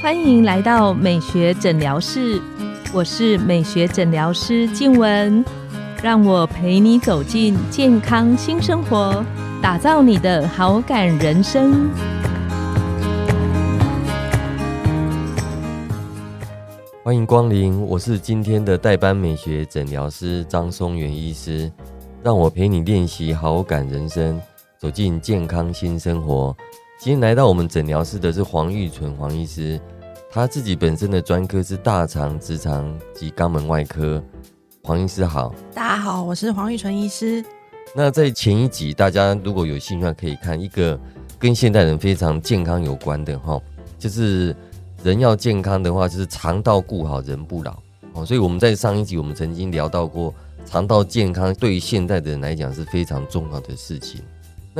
欢迎来到美学诊疗室，我是美学诊疗师静雯，让我陪你走进健康新生活，打造你的好感人生。欢迎光临，我是今天的代班美学诊疗师张松元医师，让我陪你练习好感人生，走进健康新生活。今天来到我们诊疗室的是黄玉纯黄医师，他自己本身的专科是大肠、直肠及肛门外科。黄医师好，大家好，我是黄玉纯医师。那在前一集，大家如果有兴趣，可以看一个跟现代人非常健康有关的哈，就是人要健康的话，就是肠道顾好，人不老哦。所以我们在上一集我们曾经聊到过，肠道健康对于现代的人来讲是非常重要的事情。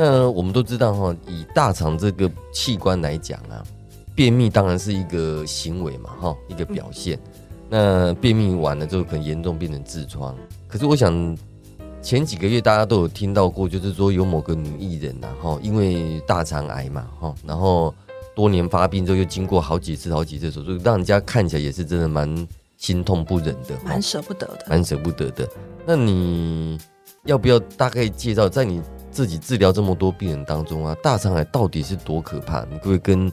那我们都知道哈，以大肠这个器官来讲啊，便秘当然是一个行为嘛，哈，一个表现。那便秘完了之后，可能严重变成痔疮。可是我想，前几个月大家都有听到过，就是说有某个女艺人呐，哈，因为大肠癌嘛，哈，然后多年发病之后，又经过好几次、好几次手术，让人家看起来也是真的蛮心痛不忍的，蛮舍不得的，蛮舍不得的。那你要不要大概介绍，在你自己治疗这么多病人当中啊，大肠癌到底是多可怕？你可不可以跟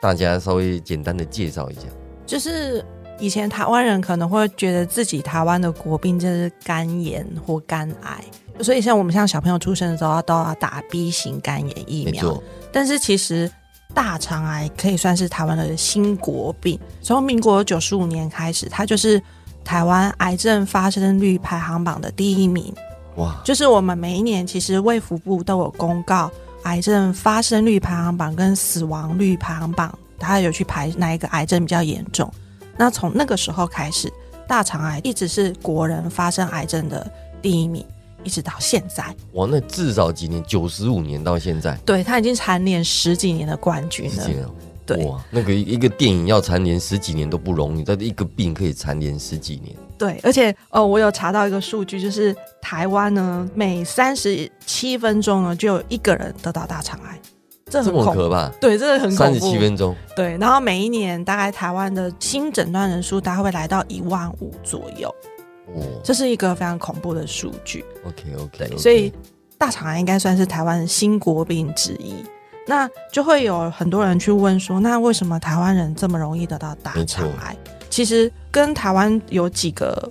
大家稍微简单的介绍一下？就是以前台湾人可能会觉得自己台湾的国病就是肝炎或肝癌，所以像我们像小朋友出生的时候都要打 B 型肝炎疫苗。但是其实大肠癌可以算是台湾的新国病，从民国九十五年开始，它就是台湾癌症发生率排行榜的第一名。哇！就是我们每一年其实卫福部都有公告癌症发生率排行榜跟死亡率排行榜，它有去排哪一个癌症比较严重。那从那个时候开始，大肠癌一直是国人发生癌症的第一名，一直到现在。哇，那至少几年？九十五年到现在，对他已经蝉联十几年的冠军了。对，哇，那个一个电影要蝉联十几年都不容易，但是一个病可以蝉联十几年。对，而且哦，我有查到一个数据，就是台湾呢，每三十七分钟呢，就有一个人得到大肠癌，这很可怕。对，这个很三十七分钟。对，然后每一年大概台湾的新诊断人数大概会来到一万五左右。哦，这是一个非常恐怖的数据。OK OK，所以大肠癌应该算是台湾新国病之一。那就会有很多人去问说，那为什么台湾人这么容易得到大肠癌？其实跟台湾有几个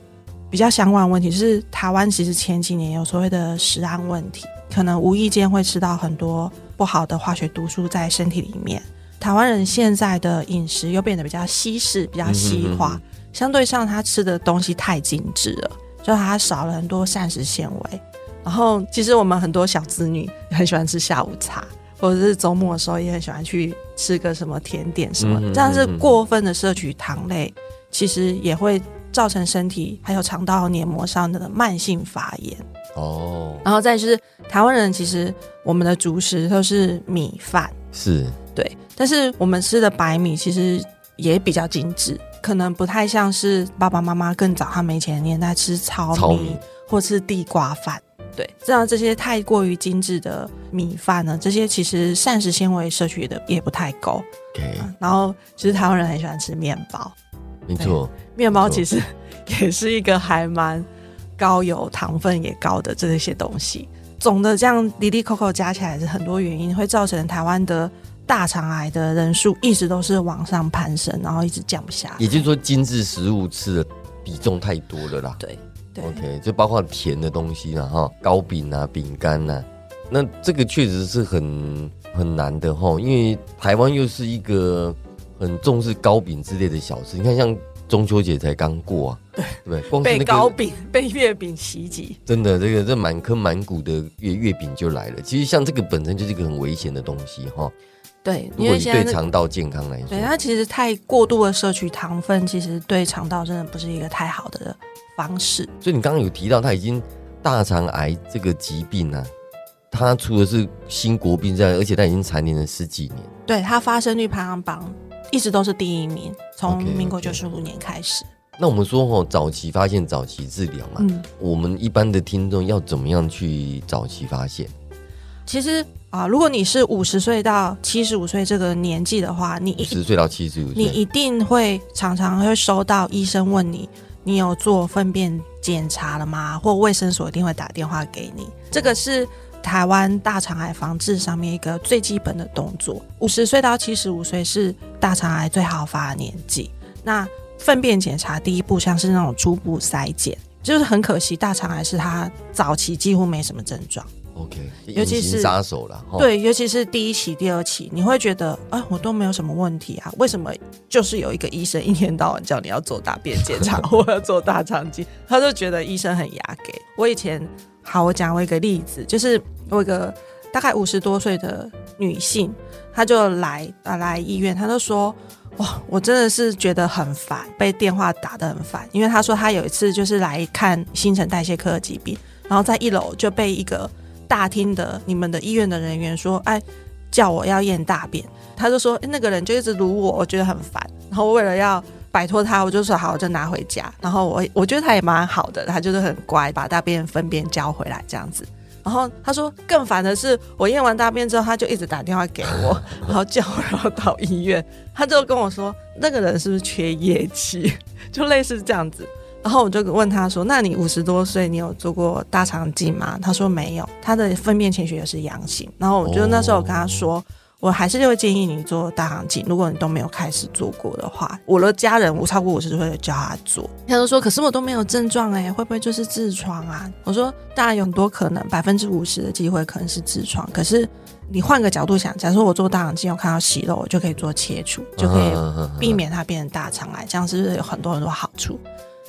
比较相关的问题，就是台湾其实前几年有所谓的食安问题，可能无意间会吃到很多不好的化学毒素在身体里面。台湾人现在的饮食又变得比较西式、比较西化，相对上他吃的东西太精致了，就他少了很多膳食纤维。然后其实我们很多小子女很喜欢吃下午茶。或者是周末的时候也很喜欢去吃个什么甜点什么，这样是过分的摄取糖类，其实也会造成身体还有肠道黏膜上的慢性发炎。哦，然后再就是台湾人其实我们的主食都是米饭，是。对，但是我们吃的白米其实也比较精致，可能不太像是爸爸妈妈更早他们以前年代吃糙米。或是地瓜饭。对，知道这些太过于精致的米饭呢，这些其实膳食纤维摄取的也不太够。对，然后其实台湾人很喜欢吃面包，没错，面包其实也是一个还蛮高油、糖分也高的这些东西。总的这样，里里口口加起来是很多原因，会造成台湾的大肠癌的人数一直都是往上攀升，然后一直降不下。也就是说，精致食物吃的比重太多了啦。对。OK，就包括甜的东西了哈，糕饼啊、饼干呐，那这个确实是很很难的哈，因为台湾又是一个很重视糕饼之类的小吃。你看，像中秋节才刚过啊，对对，光被糕饼、被月饼袭击，真的，这个这满坑满谷的月月饼就来了。其实像这个本身就是一个很危险的东西哈。对，因为对肠道健康来说，对它其实太过度的摄取糖分，其实对肠道真的不是一个太好的方式。所以你刚刚有提到，他已经大肠癌这个疾病呢，它除了是新国病之外，而且它已经蝉联了十几年。对它发生率排行榜一直都是第一名，从民国九十五年开始。那我们说哦，早期发现，早期治疗嘛，我们一般的听众要怎么样去早期发现？其实。啊，如果你是五十岁到七十五岁这个年纪的话，你十岁到七十五岁，你一定会常常会收到医生问你，你有做粪便检查了吗？或卫生所一定会打电话给你。这个是台湾大肠癌防治上面一个最基本的动作。五十岁到七十五岁是大肠癌最好发的年纪。那粪便检查第一步像是那种初步筛检，就是很可惜，大肠癌是它早期几乎没什么症状。OK，尤其是杀手了。对，尤其是第一期、第二期，你会觉得啊，我都没有什么问题啊，为什么就是有一个医生一天到晚叫你要做大便检查 或要做大肠镜，他就觉得医生很牙给。我以前好，我讲我一个例子，就是我一个大概五十多岁的女性，她就来啊来医院，她就说哇，我真的是觉得很烦，被电话打的很烦，因为她说她有一次就是来看新陈代谢科的疾病，然后在一楼就被一个。大厅的你们的医院的人员说：“哎，叫我要验大便。”他就说：“那个人就一直撸我，我觉得很烦。”然后为了要摆脱他，我就说：“好，我就拿回家。”然后我 我觉得他也蛮好的，他就是很乖，把大便分便交回来这样子。然后他说更烦的是，我验完大便之后，他就一直打电话给我，然后叫我然后到医院。他就跟我说：“那个人是不是缺液气？” 就类似这样子。然后我就问他说：“那你五十多岁，你有做过大肠镜吗？”他说没有，他的粪便潜血也是阳性。然后我就那时候我跟他说：“我还是就会建议你做大肠镜，如果你都没有开始做过的话。”我的家人我超过五十岁教他做，他就说：“可是我都没有症状哎，会不会就是痔疮啊？”我说：“当然有很多可能，百分之五十的机会可能是痔疮。可是你换个角度想，假如我做大肠镜，我看到息肉，我就可以做切除，就可以避免它变成大肠癌，这样是不是有很多很多好处？”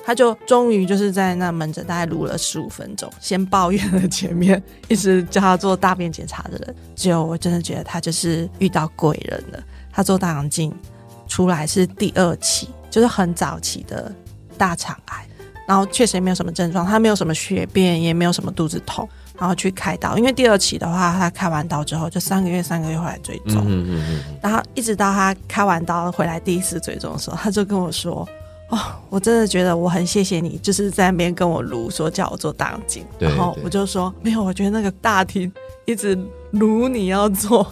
他就终于就是在那门诊大概录了十五分钟，先抱怨了前面一直叫他做大便检查的人，只有我真的觉得他就是遇到贵人了。他做大肠镜出来是第二期，就是很早期的大肠癌，然后确实也没有什么症状，他没有什么血便，也没有什么肚子痛，然后去开刀。因为第二期的话，他开完刀之后就三个月三个月回来追踪，然后一直到他开完刀回来第一次追踪的时候，他就跟我说。哦，我真的觉得我很谢谢你，就是在那边跟我撸，说叫我做大肠镜，然后我就说没有，我觉得那个大厅一直撸你要做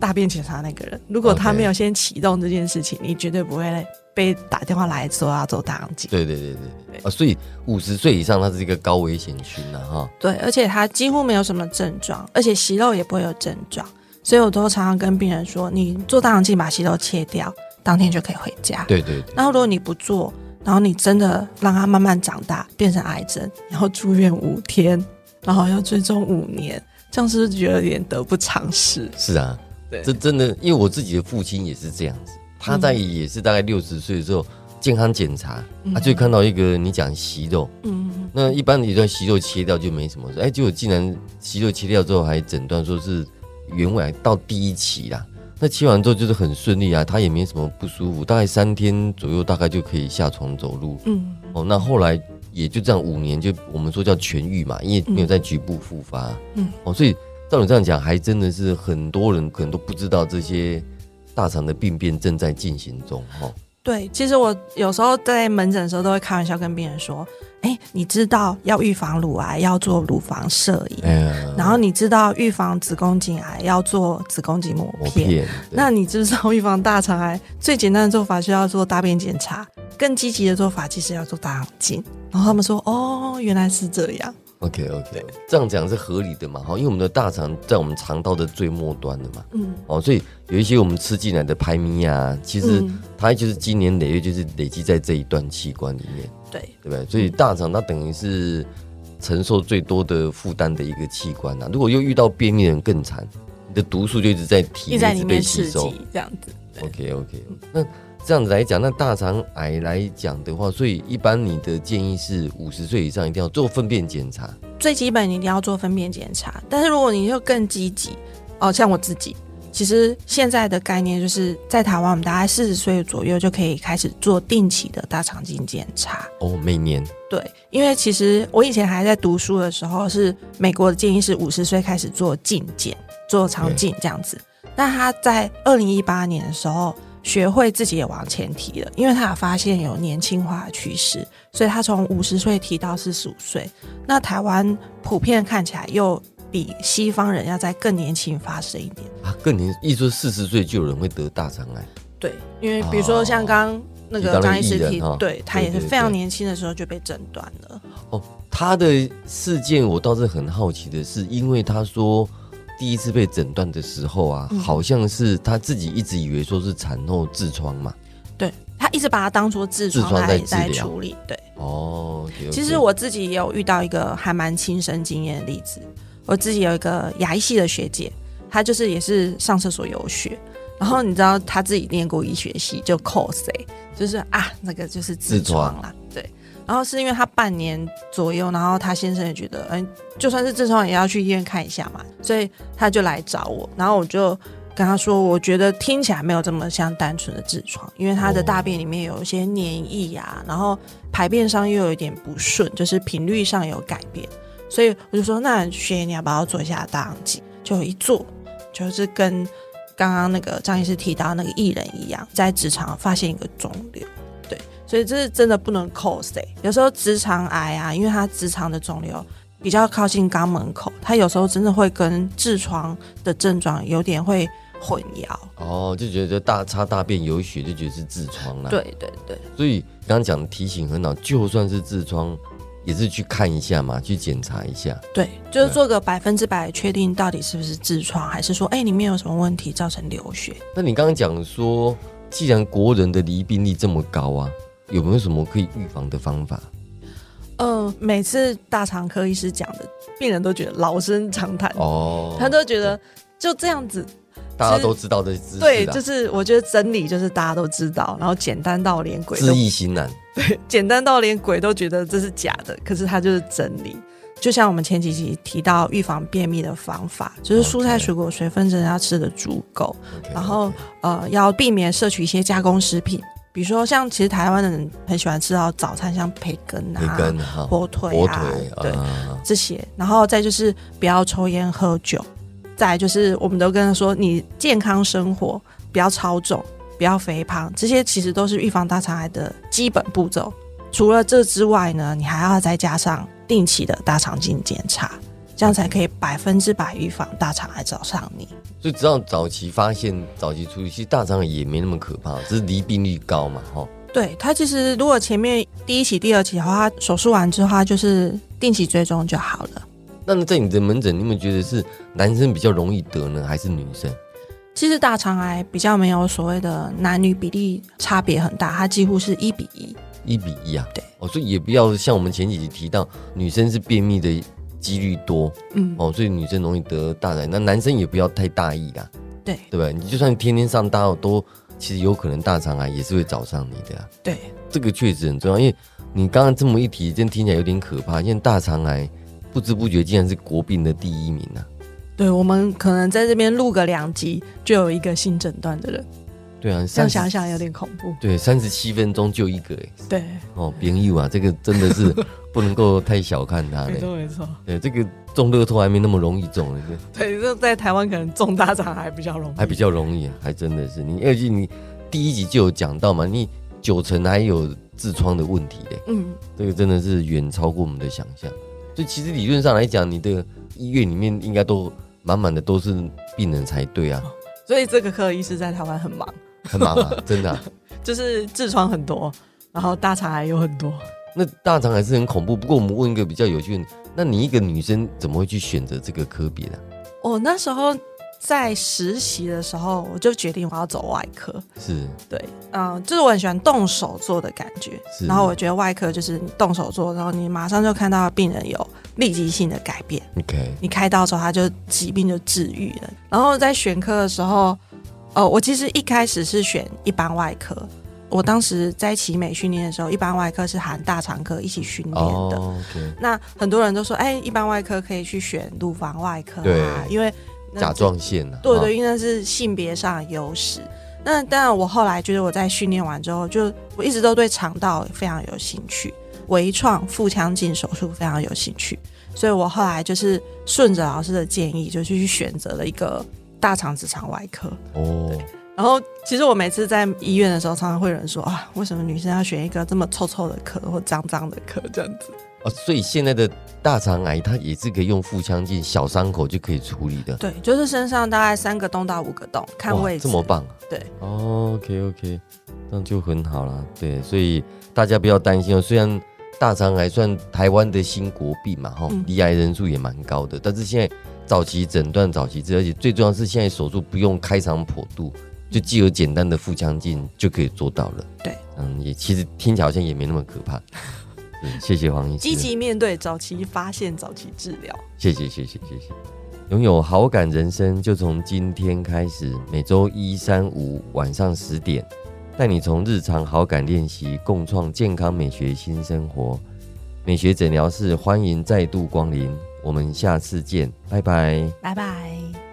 大便检查那个人，如果他没有先启动这件事情，你绝对不会被打电话来说要做大肠镜。对对对对对，啊，所以五十岁以上他是一个高危险群了哈。对，而且他几乎没有什么症状，而且息肉也不会有症状，所以我都常常跟病人说，你做大肠镜把息肉切掉。当天就可以回家。对对对。然后如果你不做，然后你真的让它慢慢长大变成癌症，然后住院五天，然后要追踪五年，这样是不是觉得有点得不偿失？是啊，对，这真的，因为我自己的父亲也是这样子，他在也是大概六十岁的时候健康检查，他就看到一个你讲息肉，嗯，那一般你说息肉切掉就没什么事，哎，结果竟然息肉切掉之后还诊断说是原位到第一期啦。那切完之后就是很顺利啊，他也没什么不舒服，大概三天左右，大概就可以下床走路。嗯，哦，那后来也就这样五年，就我们说叫痊愈嘛，因为没有在局部复发。嗯，哦，所以照你这样讲，还真的是很多人可能都不知道这些大肠的病变正在进行中。哈，对，其实我有时候在门诊的时候都会开玩笑跟病人说。哎，你知道要预防乳癌要做乳房摄影，然后你知道预防子宫颈癌要做子宫颈膜片，那你知道预防大肠癌最简单的做法是要做大便检查，更积极的做法其实要做大肠镜。然后他们说，哦，原来是这样。OK OK，这样讲是合理的嘛？哈，因为我们的大肠在我们肠道的最末端的嘛，嗯，哦，所以有一些我们吃进来的排咪啊，其实它就是今年累月就是累积在这一段器官里面。对，对不对？所以大肠它等于是承受最多的负担的一个器官呐。如果又遇到便秘人更惨，你的毒素就一直在体内被吸收，这样子。OK OK，那这样子来讲，那大肠癌来讲的话，所以一般你的建议是五十岁以上一定要做粪便检查。最基本你一定要做粪便检查，但是如果你就更积极哦，像我自己。其实现在的概念就是在台湾，我们大概四十岁左右就可以开始做定期的大肠镜检查哦。每年对，因为其实我以前还在读书的时候，是美国的建议是五十岁开始做镜检、做肠镜这样子。那他在二零一八年的时候，学会自己也往前提了，因为他有发现有年轻化的趋势，所以他从五十岁提到四十五岁。那台湾普遍看起来又。比西方人要在更年轻发生一点啊，更年，一说四十岁就有人会得大肠癌。对，因为比如说像刚刚那个张医师提，对他也是非常年轻的时候就被诊断了。哦，他的事件我倒是很好奇的是，因为他说第一次被诊断的时候啊，好像是他自己一直以为说是产后痔疮嘛。对他一直把它当做痔疮来在处理。对，哦，其实我自己也有遇到一个还蛮亲身经验的例子。我自己有一个牙医系的学姐，她就是也是上厕所有血，然后你知道她自己念过医学系，就 cos，就是啊，那个就是痔疮啦。然后是因为他半年左右，然后他先生也觉得，嗯，就算是痔疮也要去医院看一下嘛，所以他就来找我，然后我就。跟他说，我觉得听起来没有这么像单纯的痔疮，因为他的大便里面有一些黏液呀，然后排便上又有一点不顺，就是频率上有改变，所以我就说，那学你要不要做一下大肠镜？就一做，就是跟刚刚那个张医师提到那个艺人一样，在直肠发现一个肿瘤，所以这是真的不能 cos。有时候直肠癌啊，因为它直肠的肿瘤比较靠近肛门口，它有时候真的会跟痔疮的症状有点会。混淆哦，就觉得大擦大便有血，就觉得是痔疮了。对对对，所以刚刚讲提醒很好，就算是痔疮，也是去看一下嘛，去检查一下。对，就是做个百分之百确定到底是不是痔疮，还是说哎里面有什么问题造成流血？那你刚刚讲说，既然国人的离病率这么高啊，有没有什么可以预防的方法？嗯，每次大肠科医师讲的，病人都觉得老生常谈哦，他都觉得就这样子。大家都知道的知识，对，就是我觉得真理就是大家都知道，然后简单到连鬼知易行难，对，简单到连鬼都觉得这是假的，可是它就是真理。就像我们前几集提到预防便秘的方法，就是蔬菜水果水分真的要吃的足够，然后呃要避免摄取一些加工食品，比如说像其实台湾的人很喜欢吃到早餐，像培根啊、火腿啊，对这些，然后再就是不要抽烟喝酒。再就是，我们都跟他说，你健康生活，不要超重，不要肥胖，这些其实都是预防大肠癌的基本步骤。除了这之外呢，你还要再加上定期的大肠镜检查，这样才可以百分之百预防大肠癌找上你。所以只要早期发现、早期处理，其实大肠癌也没那么可怕，只是离病率高嘛，哈。对它其实如果前面第一期、第二期的话，手术完之后就是定期追踪就好了。那在你的门诊，你有没有觉得是男生比较容易得呢，还是女生？其实大肠癌比较没有所谓的男女比例差别很大，它几乎是一比一。一比一啊？对。哦，所以也不要像我们前几集提到，女生是便秘的几率多，嗯，哦，所以女生容易得大肠癌。那男生也不要太大意啦，对，对吧？你就算天天上大号，都其实有可能大肠癌也是会找上你的。对，这个确实很重要，因为你刚刚这么一提，真听起来有点可怕，因为大肠癌。不知不觉竟然是国病的第一名啊。对，我们可能在这边录个两集，就有一个新诊断的人。对啊，这样想想有点恐怖。对，三十七分钟就一个哎。对。哦，朋友啊，这个真的是 不能够太小看他。没错没错。对，这个中乐透还没那么容易中呢。对，这在台湾可能中大奖还比较容易。还比较容易，还真的是你，而且你第一集就有讲到嘛，你九成还有痔疮的问题嘞。嗯。这个真的是远超过我们的想象。所以其实理论上来讲，你的医院里面应该都满满的都是病人才对啊。所以这个科医师在台湾很忙，很忙啊，真的。就是痔疮很多，然后大肠癌有很多。那大肠癌是很恐怖。不过我们问一个比较有趣的，那你一个女生怎么会去选择这个科别的？哦，那时候。在实习的时候，我就决定我要走外科。是，对，嗯，就是我很喜欢动手做的感觉。然后我觉得外科就是你动手做，然后你马上就看到病人有立即性的改变。OK，你开刀之后，他就疾病就治愈了。然后在选科的时候，哦，我其实一开始是选一般外科。我当时在奇美训练的时候，一般外科是含大肠科一起训练的。那很多人都说，哎，一般外科可以去选乳房外科啊，因为。甲状腺呢？对对，因为是性别上的优势。那当然，我后来觉得我在训练完之后，就我一直都对肠道非常有兴趣，微创腹腔镜手术非常有兴趣，所以我后来就是顺着老师的建议，就去选择了一个大肠直肠外科。哦，然后其实我每次在医院的时候，常常会有人说啊，为什么女生要选一个这么臭臭的科或脏脏的科这样子？哦，所以现在的大肠癌它也是可以用腹腔镜小伤口就可以处理的。对，就是身上大概三个洞到五个洞，看位置。这么棒。对。OK OK，那就很好了。对，所以大家不要担心哦。虽然大肠癌算台湾的新国病嘛，哈，离癌人数也蛮高的，但是现在早期诊断、早期治疗，而且最重要是现在手术不用开肠破肚。就既有简单的腹腔镜就可以做到了。对，嗯，也其实听起来好像也没那么可怕。谢谢黄医师。积极面对，早期发现，早期治疗。谢谢谢谢谢谢。拥有好感人生，就从今天开始，每周一、三、五晚上十点，带你从日常好感练习，共创健康美学新生活。美学诊疗室欢迎再度光临，我们下次见，拜拜，拜拜。